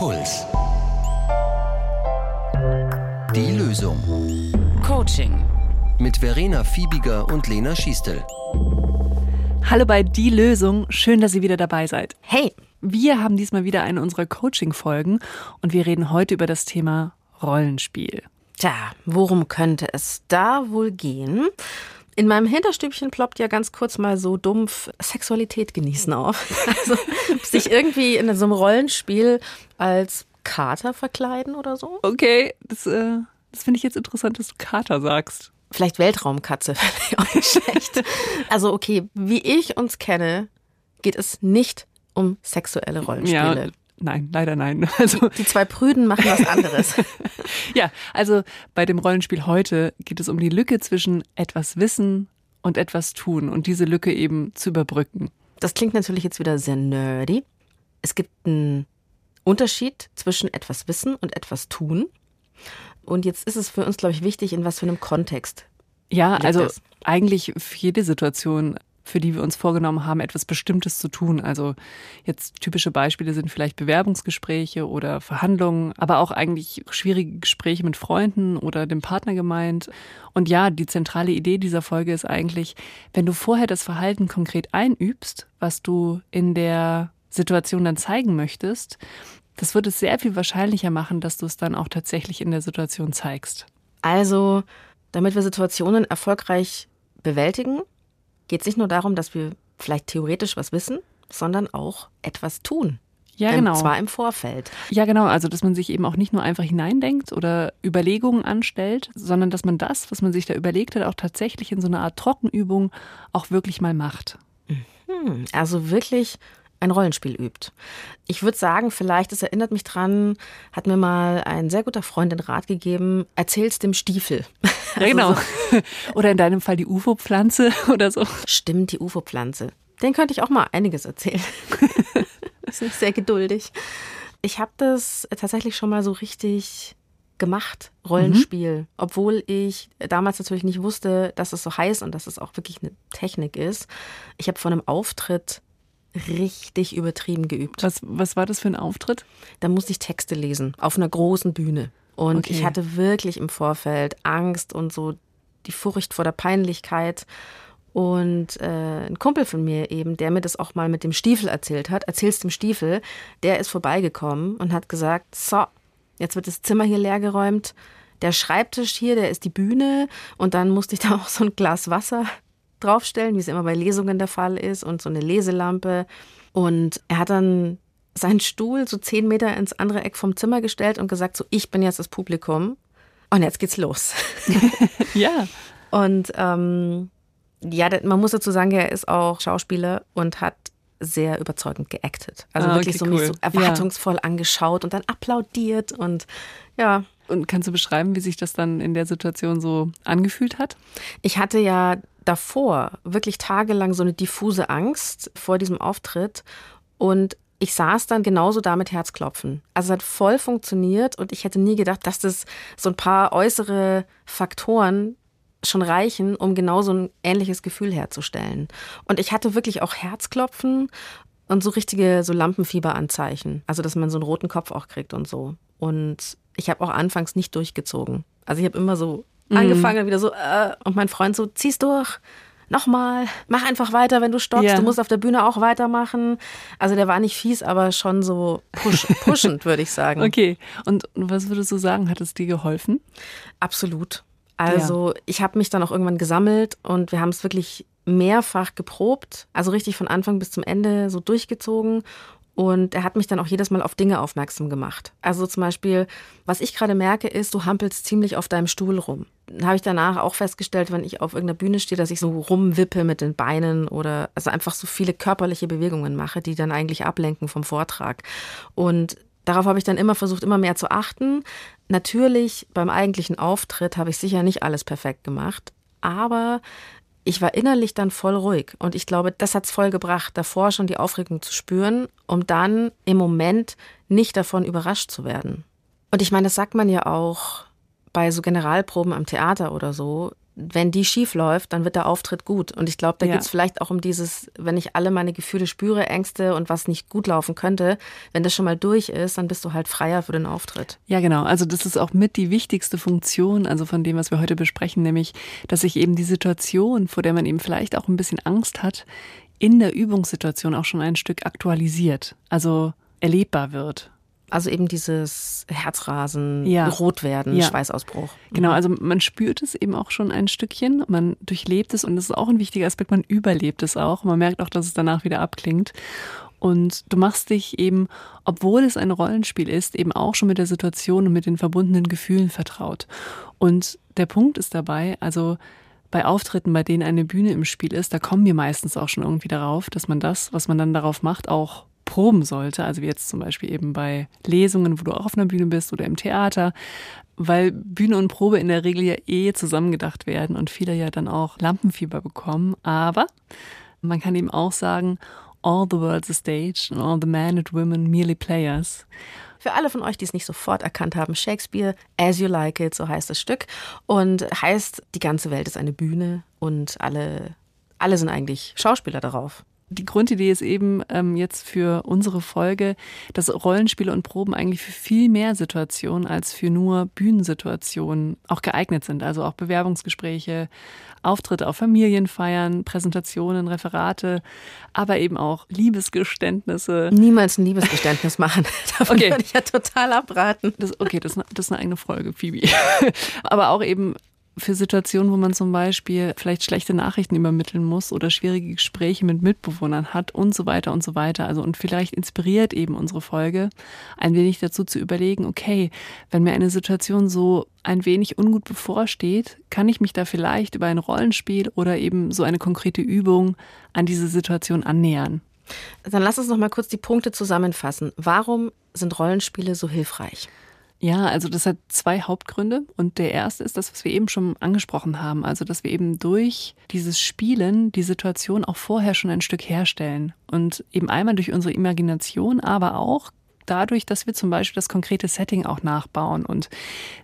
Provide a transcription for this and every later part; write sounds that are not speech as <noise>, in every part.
Puls. Die Lösung. Coaching. Mit Verena Fiebiger und Lena Schiestel. Hallo bei Die Lösung. Schön, dass ihr wieder dabei seid. Hey. Wir haben diesmal wieder eine unserer Coaching-Folgen und wir reden heute über das Thema Rollenspiel. Tja, worum könnte es da wohl gehen? In meinem Hinterstübchen ploppt ja ganz kurz mal so dumpf Sexualität genießen auf. <laughs> Also sich irgendwie in so einem Rollenspiel als Kater verkleiden oder so. Okay, das, äh, das finde ich jetzt interessant, dass du Kater sagst. Vielleicht Weltraumkatze, <laughs> auch nicht schlecht. Also okay, wie ich uns kenne, geht es nicht um sexuelle Rollenspiele. Ja, Nein, leider nein. <laughs> Also die zwei Prüden machen was anderes. <laughs> ja, also bei dem Rollenspiel heute geht es um die Lücke zwischen etwas wissen und etwas tun und diese Lücke eben zu überbrücken. Das klingt natürlich jetzt wieder sehr nerdy. Es gibt einen Unterschied zwischen etwas wissen und etwas tun. Und jetzt ist es für uns, glaube ich, wichtig, in was für einem Kontext. Ja, also es. eigentlich für jede Situation für die wir uns vorgenommen haben, etwas Bestimmtes zu tun. Also jetzt typische Beispiele sind vielleicht Bewerbungsgespräche oder Verhandlungen, aber auch eigentlich schwierige Gespräche mit Freunden oder dem Partner gemeint. Und ja, die zentrale Idee dieser Folge ist eigentlich, wenn du vorher das Verhalten konkret einübst, was du in der Situation dann zeigen möchtest, das wird es sehr viel wahrscheinlicher machen, dass du es dann auch tatsächlich in der Situation zeigst. Also, damit wir Situationen erfolgreich bewältigen, geht es nicht nur darum, dass wir vielleicht theoretisch was wissen, sondern auch etwas tun. Ja, genau. Und zwar im Vorfeld. Ja, genau. Also, dass man sich eben auch nicht nur einfach hineindenkt oder Überlegungen anstellt, sondern dass man das, was man sich da überlegt hat, auch tatsächlich in so einer Art Trockenübung auch wirklich mal macht. Mhm. Also wirklich ein Rollenspiel übt. Ich würde sagen, vielleicht, es erinnert mich dran, hat mir mal ein sehr guter Freund den Rat gegeben, erzähl's dem Stiefel. <laughs> Ja, genau. Also so. <laughs> Oder in deinem Fall die UFO-Pflanze <laughs> oder so. Stimmt, die UFO-Pflanze. Den könnte ich auch mal einiges erzählen. ist nicht sehr geduldig. Ich habe das tatsächlich schon mal so richtig gemacht, Rollenspiel, mhm. obwohl ich damals natürlich nicht wusste, dass es so heiß und dass es auch wirklich eine Technik ist. Ich habe von einem Auftritt richtig übertrieben geübt. Was, was war das für ein Auftritt? Da musste ich Texte lesen, auf einer großen Bühne. Und okay. ich hatte wirklich im Vorfeld Angst und so die Furcht vor der Peinlichkeit. Und äh, ein Kumpel von mir eben, der mir das auch mal mit dem Stiefel erzählt hat, erzähl's dem Stiefel, der ist vorbeigekommen und hat gesagt, so, jetzt wird das Zimmer hier leergeräumt, der Schreibtisch hier, der ist die Bühne und dann musste ich <laughs> da auch so ein Glas Wasser draufstellen, wie es immer bei Lesungen der Fall ist, und so eine Leselampe. Und er hat dann seinen Stuhl so zehn Meter ins andere Eck vom Zimmer gestellt und gesagt, so, ich bin jetzt das Publikum. Und jetzt geht's los. <laughs> ja. Und ähm, ja, man muss dazu sagen, er ist auch Schauspieler und hat sehr überzeugend geactet. Also ah, wirklich okay, so, cool. so erwartungsvoll ja. angeschaut und dann applaudiert und ja. Und kannst du beschreiben, wie sich das dann in der Situation so angefühlt hat? Ich hatte ja davor wirklich tagelang so eine diffuse Angst vor diesem Auftritt und ich saß dann genauso da mit Herzklopfen. Also es hat voll funktioniert und ich hätte nie gedacht, dass das so ein paar äußere Faktoren schon reichen, um genau so ein ähnliches Gefühl herzustellen. Und ich hatte wirklich auch Herzklopfen und so richtige so Lampenfieberanzeichen. Also dass man so einen roten Kopf auch kriegt und so. Und ich habe auch anfangs nicht durchgezogen. Also ich habe immer so mhm. angefangen, wieder so, äh, und mein Freund so, zieh's durch, nochmal, mach einfach weiter, wenn du stoppst, yeah. du musst auf der Bühne auch weitermachen. Also der war nicht fies, aber schon so push, <laughs> pushend, würde ich sagen. Okay, und was würdest du sagen, hat es dir geholfen? Absolut. Also ja. ich habe mich dann auch irgendwann gesammelt und wir haben es wirklich mehrfach geprobt, also richtig von Anfang bis zum Ende so durchgezogen und er hat mich dann auch jedes Mal auf Dinge aufmerksam gemacht. Also zum Beispiel, was ich gerade merke, ist, du hampelst ziemlich auf deinem Stuhl rum. Habe ich danach auch festgestellt, wenn ich auf irgendeiner Bühne stehe, dass ich so rumwippe mit den Beinen oder also einfach so viele körperliche Bewegungen mache, die dann eigentlich ablenken vom Vortrag. Und darauf habe ich dann immer versucht, immer mehr zu achten. Natürlich beim eigentlichen Auftritt habe ich sicher nicht alles perfekt gemacht, aber ich war innerlich dann voll ruhig und ich glaube, das hat es voll gebracht, davor schon die Aufregung zu spüren, um dann im Moment nicht davon überrascht zu werden. Und ich meine, das sagt man ja auch bei so Generalproben am Theater oder so. wenn die schief läuft, dann wird der Auftritt gut. Und ich glaube, da ja. geht es vielleicht auch um dieses, wenn ich alle meine Gefühle spüre, Ängste und was nicht gut laufen könnte, wenn das schon mal durch ist, dann bist du halt freier für den Auftritt. Ja, genau. Also das ist auch mit die wichtigste Funktion, also von dem, was wir heute besprechen, nämlich, dass sich eben die Situation, vor der man eben vielleicht auch ein bisschen Angst hat, in der Übungssituation auch schon ein Stück aktualisiert, also erlebbar wird. Also eben dieses Herzrasen, ja. rot werden, ja. Schweißausbruch. Genau, mhm. also man spürt es eben auch schon ein Stückchen, man durchlebt es und das ist auch ein wichtiger Aspekt, man überlebt es auch. Man merkt auch, dass es danach wieder abklingt. Und du machst dich eben, obwohl es ein Rollenspiel ist, eben auch schon mit der Situation und mit den verbundenen Gefühlen vertraut. Und der Punkt ist dabei, also bei Auftritten, bei denen eine Bühne im Spiel ist, da kommen wir meistens auch schon irgendwie darauf, dass man das, was man dann darauf macht, auch proben sollte. Also wie jetzt zum Beispiel eben bei Lesungen, wo du auch auf einer Bühne bist oder im Theater, weil Bühne und Probe in der Regel ja eh zusammengedacht werden und viele ja dann auch Lampenfieber bekommen. Aber man kann eben auch sagen, all the world's a stage and all the men and women merely players. Für alle von euch, die es nicht sofort erkannt haben, Shakespeare, As You Like It, so heißt das Stück. Und heißt, die ganze Welt ist eine Bühne und alle, alle sind eigentlich Schauspieler darauf die Grundidee ist eben ähm, jetzt für unsere Folge, dass Rollenspiele und Proben eigentlich für viel mehr Situationen als für nur Bühnensituationen auch geeignet sind. Also auch Bewerbungsgespräche, Auftritte auf Familienfeiern, Präsentationen, Referate, aber eben auch Liebesgeständnisse. Niemals ein Liebesgeständnis machen. <laughs> Davon okay. würde ich ja total abraten. Das, okay, das, das ist eine eigene Folge, Phoebe. <laughs> aber auch eben für Situationen, wo man zum Beispiel vielleicht schlechte Nachrichten übermitteln muss oder schwierige Gespräche mit Mitbewohnern hat und so weiter und so weiter. Also und vielleicht inspiriert eben unsere Folge ein wenig dazu zu überlegen, okay, wenn mir eine Situation so ein wenig ungut bevorsteht, kann ich mich da vielleicht über ein Rollenspiel oder eben so eine konkrete Übung an diese Situation annähern. Dann lass uns noch mal kurz die Punkte zusammenfassen. Warum sind Rollenspiele so hilfreich? Ja, also das hat zwei Hauptgründe. Und der erste ist das, was wir eben schon angesprochen haben. Also, dass wir eben durch dieses Spielen die Situation auch vorher schon ein Stück herstellen. Und eben einmal durch unsere Imagination, aber auch dadurch, dass wir zum Beispiel das konkrete Setting auch nachbauen. Und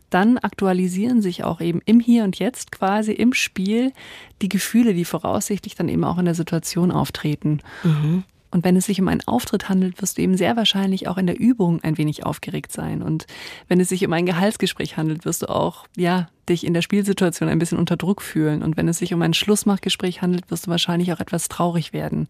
dann aktualisieren sich auch eben im Hier und Jetzt quasi im Spiel die Gefühle, die voraussichtlich dann eben auch in der Situation auftreten. Mhm. Und wenn es sich um einen Auftritt handelt, wirst du eben sehr wahrscheinlich auch in der Übung ein wenig aufgeregt sein. Und wenn es sich um ein Gehaltsgespräch handelt, wirst du auch, ja, dich in der Spielsituation ein bisschen unter Druck fühlen. Und wenn es sich um ein Schlussmachgespräch handelt, wirst du wahrscheinlich auch etwas traurig werden.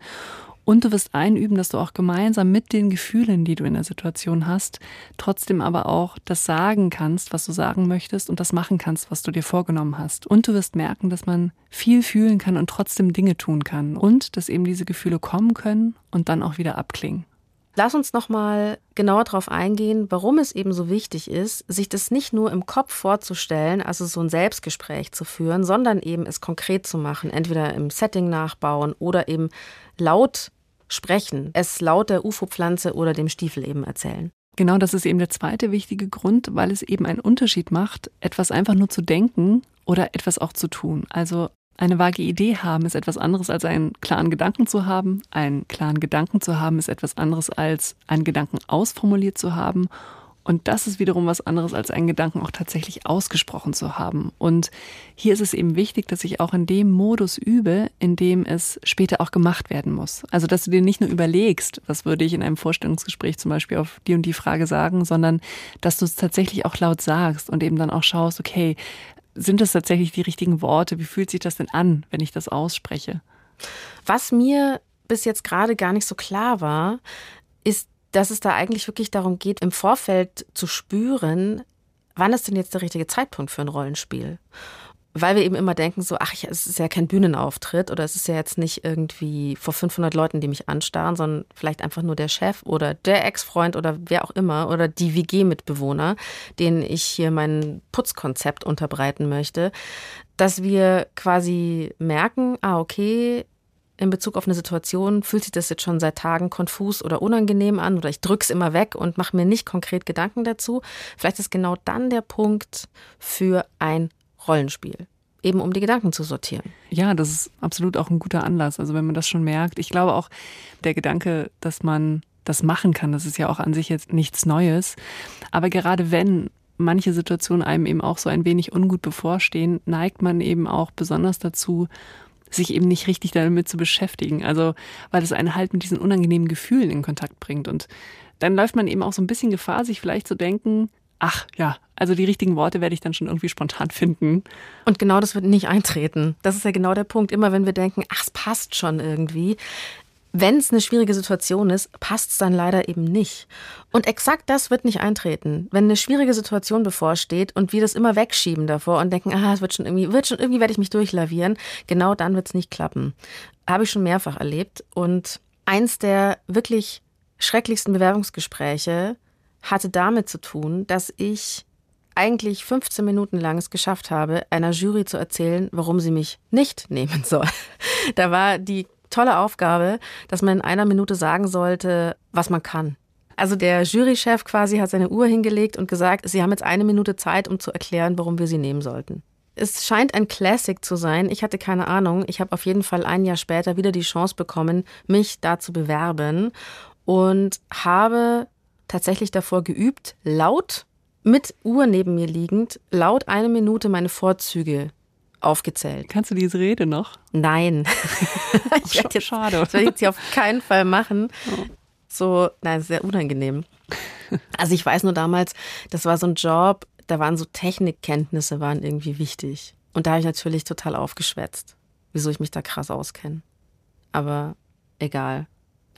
Und du wirst einüben, dass du auch gemeinsam mit den Gefühlen, die du in der Situation hast, trotzdem aber auch das sagen kannst, was du sagen möchtest und das machen kannst, was du dir vorgenommen hast. Und du wirst merken, dass man viel fühlen kann und trotzdem Dinge tun kann. Und dass eben diese Gefühle kommen können und dann auch wieder abklingen. Lass uns noch mal genauer darauf eingehen, warum es eben so wichtig ist, sich das nicht nur im Kopf vorzustellen, also so ein Selbstgespräch zu führen, sondern eben es konkret zu machen, entweder im Setting nachbauen oder eben laut sprechen, es laut der UFO-Pflanze oder dem Stiefel eben erzählen. Genau, das ist eben der zweite wichtige Grund, weil es eben einen Unterschied macht, etwas einfach nur zu denken oder etwas auch zu tun. Also eine vage Idee haben ist etwas anderes als einen klaren Gedanken zu haben. Einen klaren Gedanken zu haben ist etwas anderes als einen Gedanken ausformuliert zu haben. Und das ist wiederum was anderes, als einen Gedanken auch tatsächlich ausgesprochen zu haben. Und hier ist es eben wichtig, dass ich auch in dem Modus übe, in dem es später auch gemacht werden muss. Also, dass du dir nicht nur überlegst, was würde ich in einem Vorstellungsgespräch zum Beispiel auf die und die Frage sagen, sondern dass du es tatsächlich auch laut sagst und eben dann auch schaust, okay, sind das tatsächlich die richtigen Worte? Wie fühlt sich das denn an, wenn ich das ausspreche? Was mir bis jetzt gerade gar nicht so klar war, ist dass es da eigentlich wirklich darum geht, im Vorfeld zu spüren, wann ist denn jetzt der richtige Zeitpunkt für ein Rollenspiel? Weil wir eben immer denken, so, ach, es ist ja kein Bühnenauftritt oder es ist ja jetzt nicht irgendwie vor 500 Leuten, die mich anstarren, sondern vielleicht einfach nur der Chef oder der Ex-Freund oder wer auch immer oder die WG-Mitbewohner, denen ich hier mein Putzkonzept unterbreiten möchte, dass wir quasi merken, ah, okay, in Bezug auf eine Situation, fühlt sich das jetzt schon seit Tagen konfus oder unangenehm an oder ich drücke es immer weg und mache mir nicht konkret Gedanken dazu. Vielleicht ist genau dann der Punkt für ein Rollenspiel. Eben um die Gedanken zu sortieren. Ja, das ist absolut auch ein guter Anlass. Also wenn man das schon merkt. Ich glaube auch, der Gedanke, dass man das machen kann, das ist ja auch an sich jetzt nichts Neues. Aber gerade wenn manche Situationen einem eben auch so ein wenig ungut bevorstehen, neigt man eben auch besonders dazu, sich eben nicht richtig damit zu beschäftigen. Also, weil es einen halt mit diesen unangenehmen Gefühlen in Kontakt bringt. Und dann läuft man eben auch so ein bisschen Gefahr, sich vielleicht zu denken, ach ja, also die richtigen Worte werde ich dann schon irgendwie spontan finden. Und genau das wird nicht eintreten. Das ist ja genau der Punkt. Immer wenn wir denken, ach, es passt schon irgendwie. Wenn es eine schwierige Situation ist, passt es dann leider eben nicht. Und exakt das wird nicht eintreten. Wenn eine schwierige Situation bevorsteht und wir das immer wegschieben davor und denken, ah, es wird schon irgendwie, wird schon irgendwie werde ich mich durchlavieren, genau dann wird es nicht klappen. Habe ich schon mehrfach erlebt. Und eins der wirklich schrecklichsten Bewerbungsgespräche hatte damit zu tun, dass ich eigentlich 15 Minuten lang es geschafft habe, einer Jury zu erzählen, warum sie mich nicht nehmen soll. <laughs> Da war die tolle Aufgabe, dass man in einer Minute sagen sollte, was man kann. Also der Jurychef quasi hat seine Uhr hingelegt und gesagt, Sie haben jetzt eine Minute Zeit, um zu erklären, warum wir Sie nehmen sollten. Es scheint ein Classic zu sein. Ich hatte keine Ahnung. Ich habe auf jeden Fall ein Jahr später wieder die Chance bekommen, mich da zu bewerben und habe tatsächlich davor geübt, laut mit Uhr neben mir liegend, laut eine Minute meine Vorzüge aufgezählt. Kannst du diese Rede noch? Nein. <laughs> ich werde jetzt, Schade. Das werde ich jetzt auf keinen Fall machen. So, nein, sehr unangenehm. <laughs> Also ich weiß nur damals, das war so ein Job, da waren so Technikkenntnisse waren irgendwie wichtig. Und da habe ich natürlich total aufgeschwätzt, wieso ich mich da krass auskenne. Aber egal.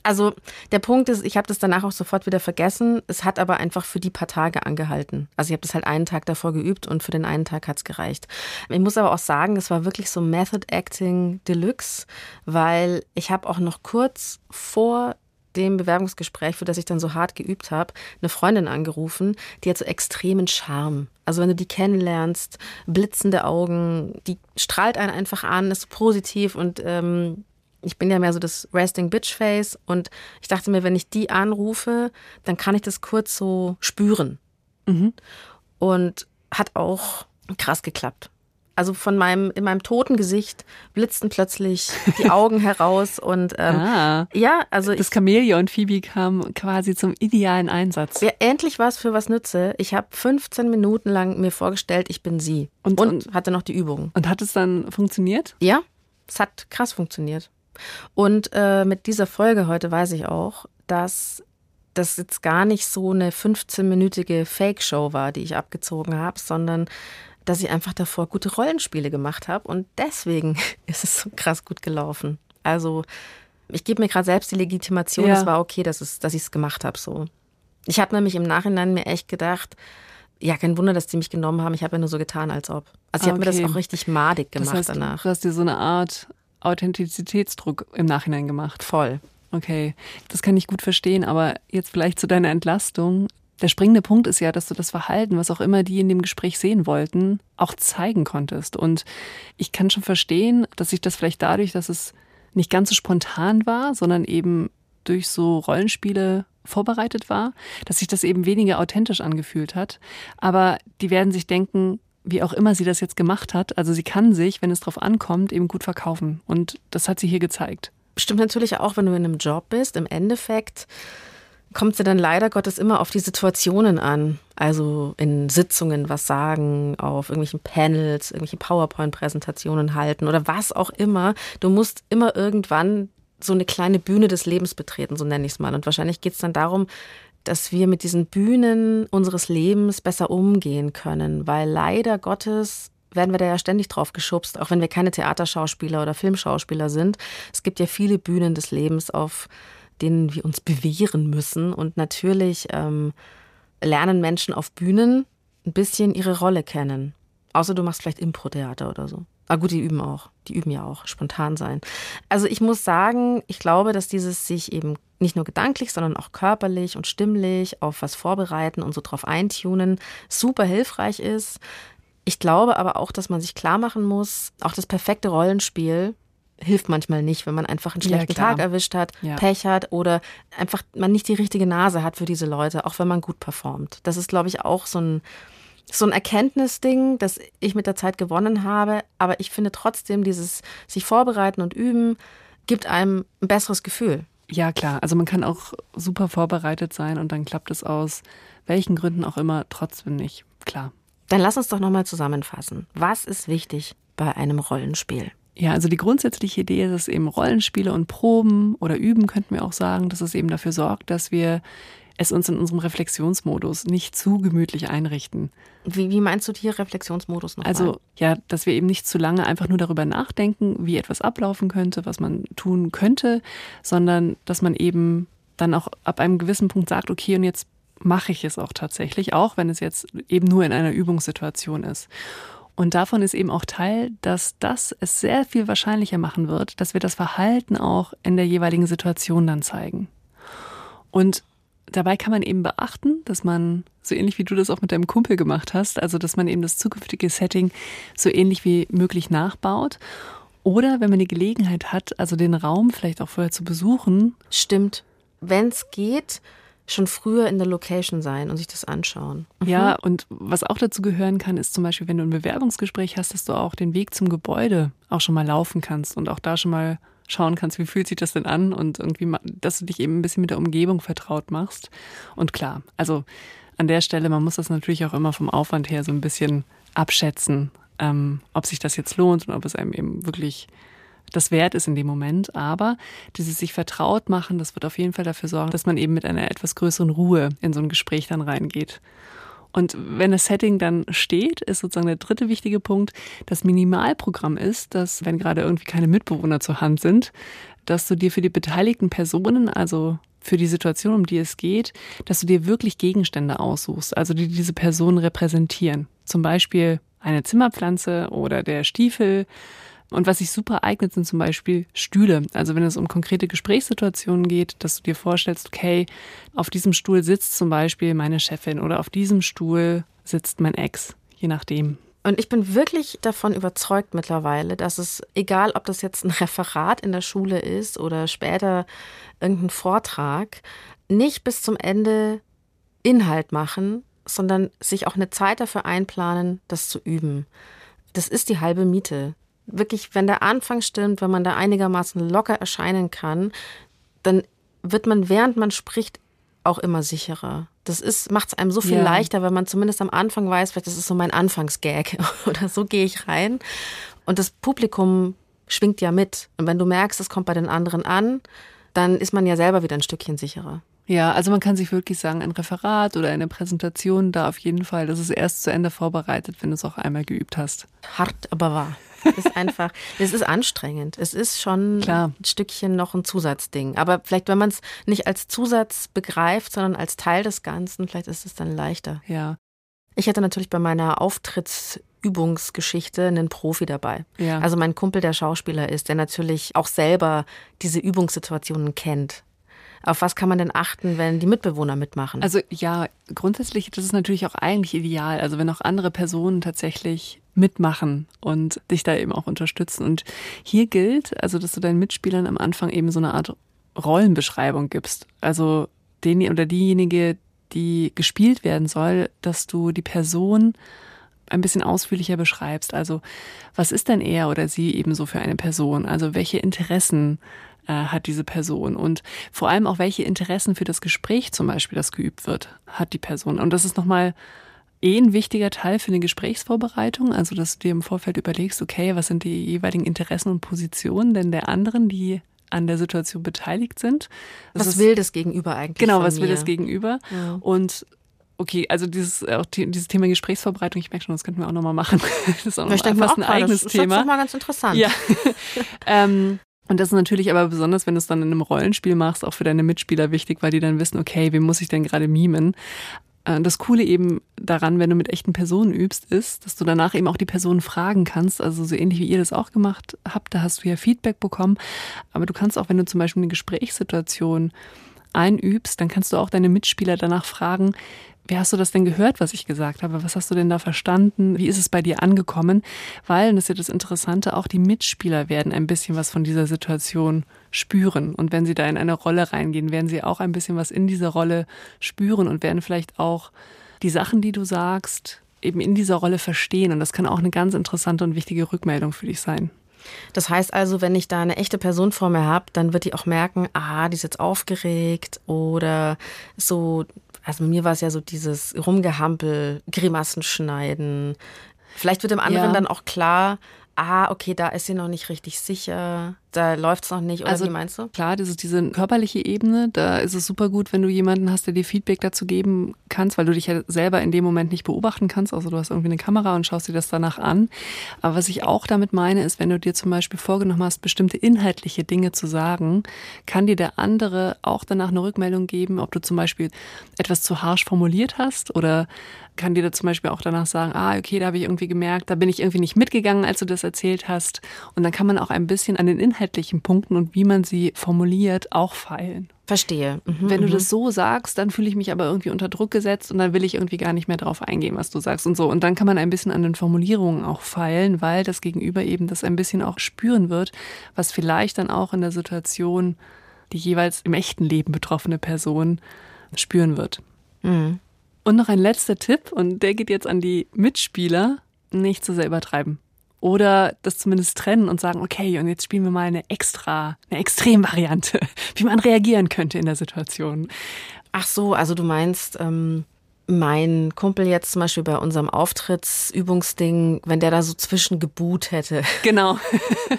Also der Punkt ist, ich habe das danach auch sofort wieder vergessen. Es hat aber einfach für die paar Tage angehalten. Also ich habe das halt einen Tag davor geübt und für den einen Tag hat's gereicht. Ich muss aber auch sagen, es war wirklich so Method Acting Deluxe, weil ich habe auch noch kurz vor dem Bewerbungsgespräch, für das ich dann so hart geübt habe, eine Freundin angerufen, die hat so extremen Charme. Also wenn du die kennenlernst, blitzende Augen, die strahlt einen einfach an, ist positiv und ähm, ich bin ja mehr so das Resting Bitch Face und ich dachte mir, wenn ich die anrufe, dann kann ich das kurz so spüren. Mhm. Und hat auch krass geklappt. Also von meinem, in meinem toten Gesicht blitzten plötzlich die <laughs> Augen heraus und ähm, ah, ja, also das Chamäleon Phoebe kam quasi zum idealen Einsatz. Ja, endlich was für was nütze. Ich habe 15 Minuten lang mir vorgestellt, ich bin sie und, und, und hatte noch die Übung. Und hat es dann funktioniert? Ja, es hat krass funktioniert. Und äh, mit dieser Folge heute weiß ich auch, dass das jetzt gar nicht so eine 15-minütige Fake-Show war, die ich abgezogen habe, sondern dass ich einfach davor gute Rollenspiele gemacht habe und deswegen <laughs> ist es so krass gut gelaufen. Also ich gebe mir gerade selbst die Legitimation, ja. es war okay, dass, es, dass ich es gemacht habe so. Ich habe nämlich im Nachhinein mir echt gedacht, ja, kein Wunder, dass die mich genommen haben. Ich habe ja nur so getan, als ob. Also ich okay. habe mir das auch richtig madig gemacht das heißt, danach. Du hast dir so eine Art Authentizitätsdruck im Nachhinein gemacht. Voll. Okay, das kann ich gut verstehen, aber jetzt vielleicht zu deiner Entlastung. Der springende Punkt ist ja, dass du das Verhalten, was auch immer die in dem Gespräch sehen wollten, auch zeigen konntest. Und ich kann schon verstehen, dass sich das vielleicht dadurch, dass es nicht ganz so spontan war, sondern eben durch so Rollenspiele vorbereitet war, dass sich das eben weniger authentisch angefühlt hat. Aber die werden sich denken, wie auch immer sie das jetzt gemacht hat. Also sie kann sich, wenn es drauf ankommt, eben gut verkaufen. Und das hat sie hier gezeigt. Stimmt natürlich auch, wenn du in einem Job bist. Im Endeffekt kommt sie dann leider Gottes immer auf die Situationen an. Also in Sitzungen was sagen, auf irgendwelchen Panels, irgendwelche PowerPoint-Präsentationen halten oder was auch immer. Du musst immer irgendwann so eine kleine Bühne des Lebens betreten, so nenne ich es mal. Und wahrscheinlich geht es dann darum, dass wir mit diesen Bühnen unseres Lebens besser umgehen können, weil leider Gottes werden wir da ja ständig drauf geschubst, auch wenn wir keine Theaterschauspieler oder Filmschauspieler sind. Es gibt ja viele Bühnen des Lebens, auf denen wir uns bewähren müssen. Und natürlich ähm, lernen Menschen auf Bühnen ein bisschen ihre Rolle kennen. Außer du machst vielleicht Impro-Theater oder so. Ah gut, die üben auch. Die üben ja auch. Spontan sein. Also ich muss sagen, ich glaube, dass dieses sich eben nicht nur gedanklich, sondern auch körperlich und stimmlich auf was vorbereiten und so drauf eintunen super hilfreich ist. Ich glaube aber auch, dass man sich klar machen muss, auch das perfekte Rollenspiel hilft manchmal nicht, wenn man einfach einen schlechten ja, Tag erwischt hat, ja. Pech hat oder einfach man nicht die richtige Nase hat für diese Leute, auch wenn man gut performt. Das ist, glaube ich, auch so ein so ein Erkenntnisding, das ich mit der Zeit gewonnen habe. Aber ich finde trotzdem, dieses sich vorbereiten und üben gibt einem ein besseres Gefühl. Ja, klar. Also man kann auch super vorbereitet sein und dann klappt es aus welchen Gründen auch immer trotzdem nicht. Klar. Dann lass uns doch nochmal zusammenfassen. Was ist wichtig bei einem Rollenspiel? Ja, also die grundsätzliche Idee ist, dass eben Rollenspiele und Proben oder Üben, könnten wir auch sagen, dass es eben dafür sorgt, dass wir es uns in unserem Reflexionsmodus nicht zu gemütlich einrichten. Wie, wie meinst du hier Reflexionsmodus noch? Also ja, dass wir eben nicht zu lange einfach nur darüber nachdenken, wie etwas ablaufen könnte, was man tun könnte, sondern dass man eben dann auch ab einem gewissen Punkt sagt, okay, und jetzt mache ich es auch tatsächlich, auch wenn es jetzt eben nur in einer Übungssituation ist. Und davon ist eben auch Teil, dass das es sehr viel wahrscheinlicher machen wird, dass wir das Verhalten auch in der jeweiligen Situation dann zeigen. Und dabei kann man eben beachten, dass man, so ähnlich wie du das auch mit deinem Kumpel gemacht hast, also dass man eben das zukünftige Setting so ähnlich wie möglich nachbaut. Oder wenn man die Gelegenheit hat, also den Raum vielleicht auch vorher zu besuchen. Stimmt. Wenn es geht, schon früher in der Location sein und sich das anschauen. Mhm. Ja, und was auch dazu gehören kann, ist zum Beispiel, wenn du ein Bewerbungsgespräch hast, dass du auch den Weg zum Gebäude auch schon mal laufen kannst und auch da schon mal schauen kannst, wie fühlt sich das denn an und irgendwie, dass du dich eben ein bisschen mit der Umgebung vertraut machst. Und klar, also an der Stelle, man muss das natürlich auch immer vom Aufwand her so ein bisschen abschätzen, ähm, ob sich das jetzt lohnt und ob es einem eben wirklich das wert ist in dem Moment. Aber dieses sich vertraut machen, das wird auf jeden Fall dafür sorgen, dass man eben mit einer etwas größeren Ruhe in so ein Gespräch dann reingeht. Und wenn das Setting dann steht, ist sozusagen der dritte wichtige Punkt, das Minimalprogramm ist, dass, wenn gerade irgendwie keine Mitbewohner zur Hand sind, dass du dir für die beteiligten Personen, also für die Situation, um die es geht, dass du dir wirklich Gegenstände aussuchst, also die diese Personen repräsentieren. Zum Beispiel eine Zimmerpflanze oder der Stiefel und was sich super eignet, sind zum Beispiel Stühle. Also wenn es um konkrete Gesprächssituationen geht, dass du dir vorstellst, okay, auf diesem Stuhl sitzt zum Beispiel meine Chefin oder auf diesem Stuhl sitzt mein Ex, je nachdem. Und ich bin wirklich davon überzeugt mittlerweile, dass es, egal ob das jetzt ein Referat in der Schule ist oder später irgendein Vortrag, nicht bis zum Ende Inhalt machen, sondern sich auch eine Zeit dafür einplanen, das zu üben. Das ist die halbe Miete wirklich, wenn der Anfang stimmt, wenn man da einigermaßen locker erscheinen kann, dann wird man, während man spricht, auch immer sicherer. Das ist, macht es einem so viel ja. leichter, wenn man zumindest am Anfang weiß, vielleicht das ist so mein Anfangsgag <laughs> oder so gehe ich rein. Und das Publikum schwingt ja mit. Und wenn du merkst, es kommt bei den anderen an, dann ist man ja selber wieder ein Stückchen sicherer. Ja, also man kann sich wirklich sagen, ein Referat oder eine Präsentation da auf jeden Fall, das ist erst zu Ende vorbereitet, wenn du es auch einmal geübt hast. Hart, aber wahr. Es ist einfach, es ist anstrengend. Es ist schon Klar. ein Stückchen noch ein Zusatzding. Aber vielleicht, wenn man es nicht als Zusatz begreift, sondern als Teil des Ganzen, vielleicht ist es dann leichter. Ja. Ich hatte natürlich bei meiner Auftrittsübungsgeschichte einen Profi dabei. Ja. Also mein Kumpel, der Schauspieler ist, der natürlich auch selber diese Übungssituationen kennt. Auf was kann man denn achten, wenn die Mitbewohner mitmachen? Also ja, grundsätzlich das ist natürlich auch eigentlich ideal. Also wenn auch andere Personen tatsächlich mitmachen und dich da eben auch unterstützen. Und hier gilt, also dass du deinen Mitspielern am Anfang eben so eine Art Rollenbeschreibung gibst. Also den oder diejenige, die gespielt werden soll, dass du die Person ein bisschen ausführlicher beschreibst. Also was ist denn er oder sie eben so für eine Person? Also welche Interessen äh, hat diese Person und vor allem auch welche Interessen für das Gespräch zum Beispiel, das geübt wird, hat die Person. Und das ist nochmal eh ein wichtiger Teil für eine Gesprächsvorbereitung, also dass du dir im Vorfeld überlegst, okay, was sind die jeweiligen Interessen und Positionen denn der anderen, die an der Situation beteiligt sind. Das was ist, will das Gegenüber eigentlich? Genau, was mir? will das Gegenüber? Ja. Und okay, also dieses, auch dieses Thema Gesprächsvorbereitung, ich merke schon, das könnten wir auch nochmal machen. <laughs> Das ist auch noch fast ein eigenes das Thema. Das ist mal ganz interessant. Ja. <laughs> ähm, und das ist natürlich aber besonders, wenn du es dann in einem Rollenspiel machst, auch für deine Mitspieler wichtig, weil die dann wissen, okay, wem muss ich denn gerade mimen? Äh, das Coole eben daran, wenn du mit echten Personen übst, ist, dass du danach eben auch die Personen fragen kannst. Also so ähnlich wie ihr das auch gemacht habt, da hast du ja Feedback bekommen. Aber du kannst auch, wenn du zum Beispiel eine Gesprächssituation einübst, dann kannst du auch deine Mitspieler danach fragen, wie hast du das denn gehört, was ich gesagt habe? Was hast du denn da verstanden? Wie ist es bei dir angekommen? Weil, und das ist ja das Interessante, auch die Mitspieler werden ein bisschen was von dieser Situation spüren. Und wenn sie da in eine Rolle reingehen, werden sie auch ein bisschen was in dieser Rolle spüren und werden vielleicht auch die Sachen, die du sagst, eben in dieser Rolle verstehen. Und das kann auch eine ganz interessante und wichtige Rückmeldung für dich sein. Das heißt also, wenn ich da eine echte Person vor mir habe, dann wird die auch merken, ah, die ist jetzt aufgeregt oder so. Also mir war es ja so dieses Rumgehampel, Grimassen schneiden. Vielleicht wird dem anderen ja. dann auch klar, ah, okay, da ist sie noch nicht richtig sicher, da läuft es noch nicht, oder also, wie meinst du? Klar, das ist diese körperliche Ebene, da ist es super gut, wenn du jemanden hast, der dir Feedback dazu geben kannst, weil du dich ja selber in dem Moment nicht beobachten kannst, also du hast irgendwie eine Kamera und schaust dir das danach an. Aber was ich auch damit meine, ist, wenn du dir zum Beispiel vorgenommen hast, bestimmte inhaltliche Dinge zu sagen, kann dir der andere auch danach eine Rückmeldung geben, ob du zum Beispiel etwas zu harsch formuliert hast oder kann dir da zum Beispiel auch danach sagen, ah, okay, da habe ich irgendwie gemerkt, da bin ich irgendwie nicht mitgegangen, als du das erzählt hast. Und dann kann man auch ein bisschen an den inhaltlichen Punkten und wie man sie formuliert auch feilen. Verstehe. Mhm, Wenn du mhm. das so sagst, dann fühle ich mich aber irgendwie unter Druck gesetzt und dann will ich irgendwie gar nicht mehr drauf eingehen, was du sagst und so. Und dann kann man ein bisschen an den Formulierungen auch feilen, weil das Gegenüber eben das ein bisschen auch spüren wird, was vielleicht dann auch in der Situation die jeweils im echten Leben betroffene Person spüren wird. Mhm. Und noch ein letzter Tipp, und der geht jetzt an die Mitspieler, nicht zu sehr übertreiben. Oder das zumindest trennen und sagen, okay, und jetzt spielen wir mal eine extra, eine Extremvariante, <laughs> wie man reagieren könnte in der Situation. Ach so, also du meinst, ähm, mein Kumpel jetzt zum Beispiel bei unserem Auftrittsübungsding, wenn der da so zwischen geboot hätte. <laughs> Genau.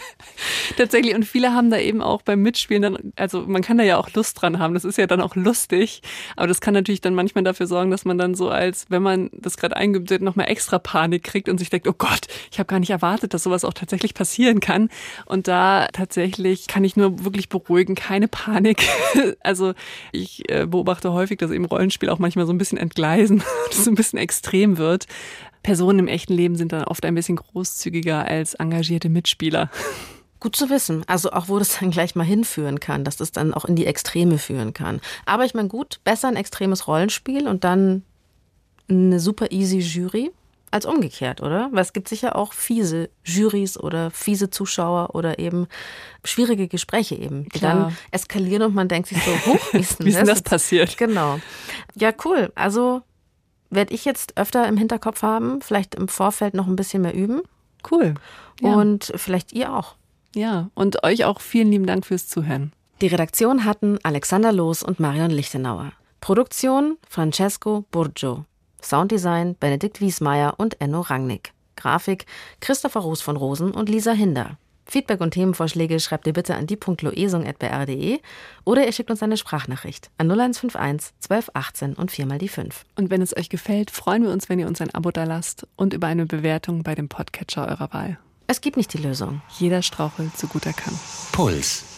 <laughs> Tatsächlich. Und viele haben da eben auch beim Mitspielen dann, also man kann da ja auch Lust dran haben. Das ist ja dann auch lustig. Aber das kann natürlich dann manchmal dafür sorgen, dass man dann so als, wenn man das gerade eingibt, noch mal extra Panik kriegt und sich denkt, oh Gott, ich habe gar nicht erwartet, dass sowas auch tatsächlich passieren kann. Und da tatsächlich kann ich nur wirklich beruhigen, keine Panik. <laughs> also ich äh, beobachte häufig, dass eben Rollenspiel auch manchmal so ein bisschen entgleist Reisen <laughs> das so ein bisschen extrem wird. Personen im echten Leben sind dann oft ein bisschen großzügiger als engagierte Mitspieler. Gut zu wissen. Also auch, wo das <laughs> dann gleich mal hinführen kann, dass das dann auch in die Extreme führen kann. Aber ich meine, gut, besser ein extremes Rollenspiel und dann eine super easy Jury als umgekehrt, oder? Weil es gibt sicher auch fiese Jurys oder fiese Zuschauer oder eben schwierige Gespräche eben, die Klar. dann eskalieren und man denkt sich so, hoch, wie ist <laughs> denn, wie ist denn das, das passiert? Genau. Ja, cool. Also werde ich jetzt öfter im Hinterkopf haben, vielleicht im Vorfeld noch ein bisschen mehr üben. Cool. Ja. Und vielleicht ihr auch. Ja, und euch auch vielen lieben Dank fürs Zuhören. Die Redaktion hatten Alexander Loos und Marion Lichtenauer. Produktion Francesco Burgio. Sounddesign Benedikt Wiesmeier und Enno Rangnick. Grafik Christopher Roos von Rosen und Lisa Hinder. Feedback und Themenvorschläge schreibt ihr bitte an die.loesung.br.de oder ihr schickt uns eine Sprachnachricht an 0151 1218 und viermal die 5. Und wenn es euch gefällt, freuen wir uns, wenn ihr uns ein Abo da lasst und über eine Bewertung bei dem Podcatcher eurer Wahl. Es gibt nicht die Lösung. Jeder strauchelt so gut er kann. Puls.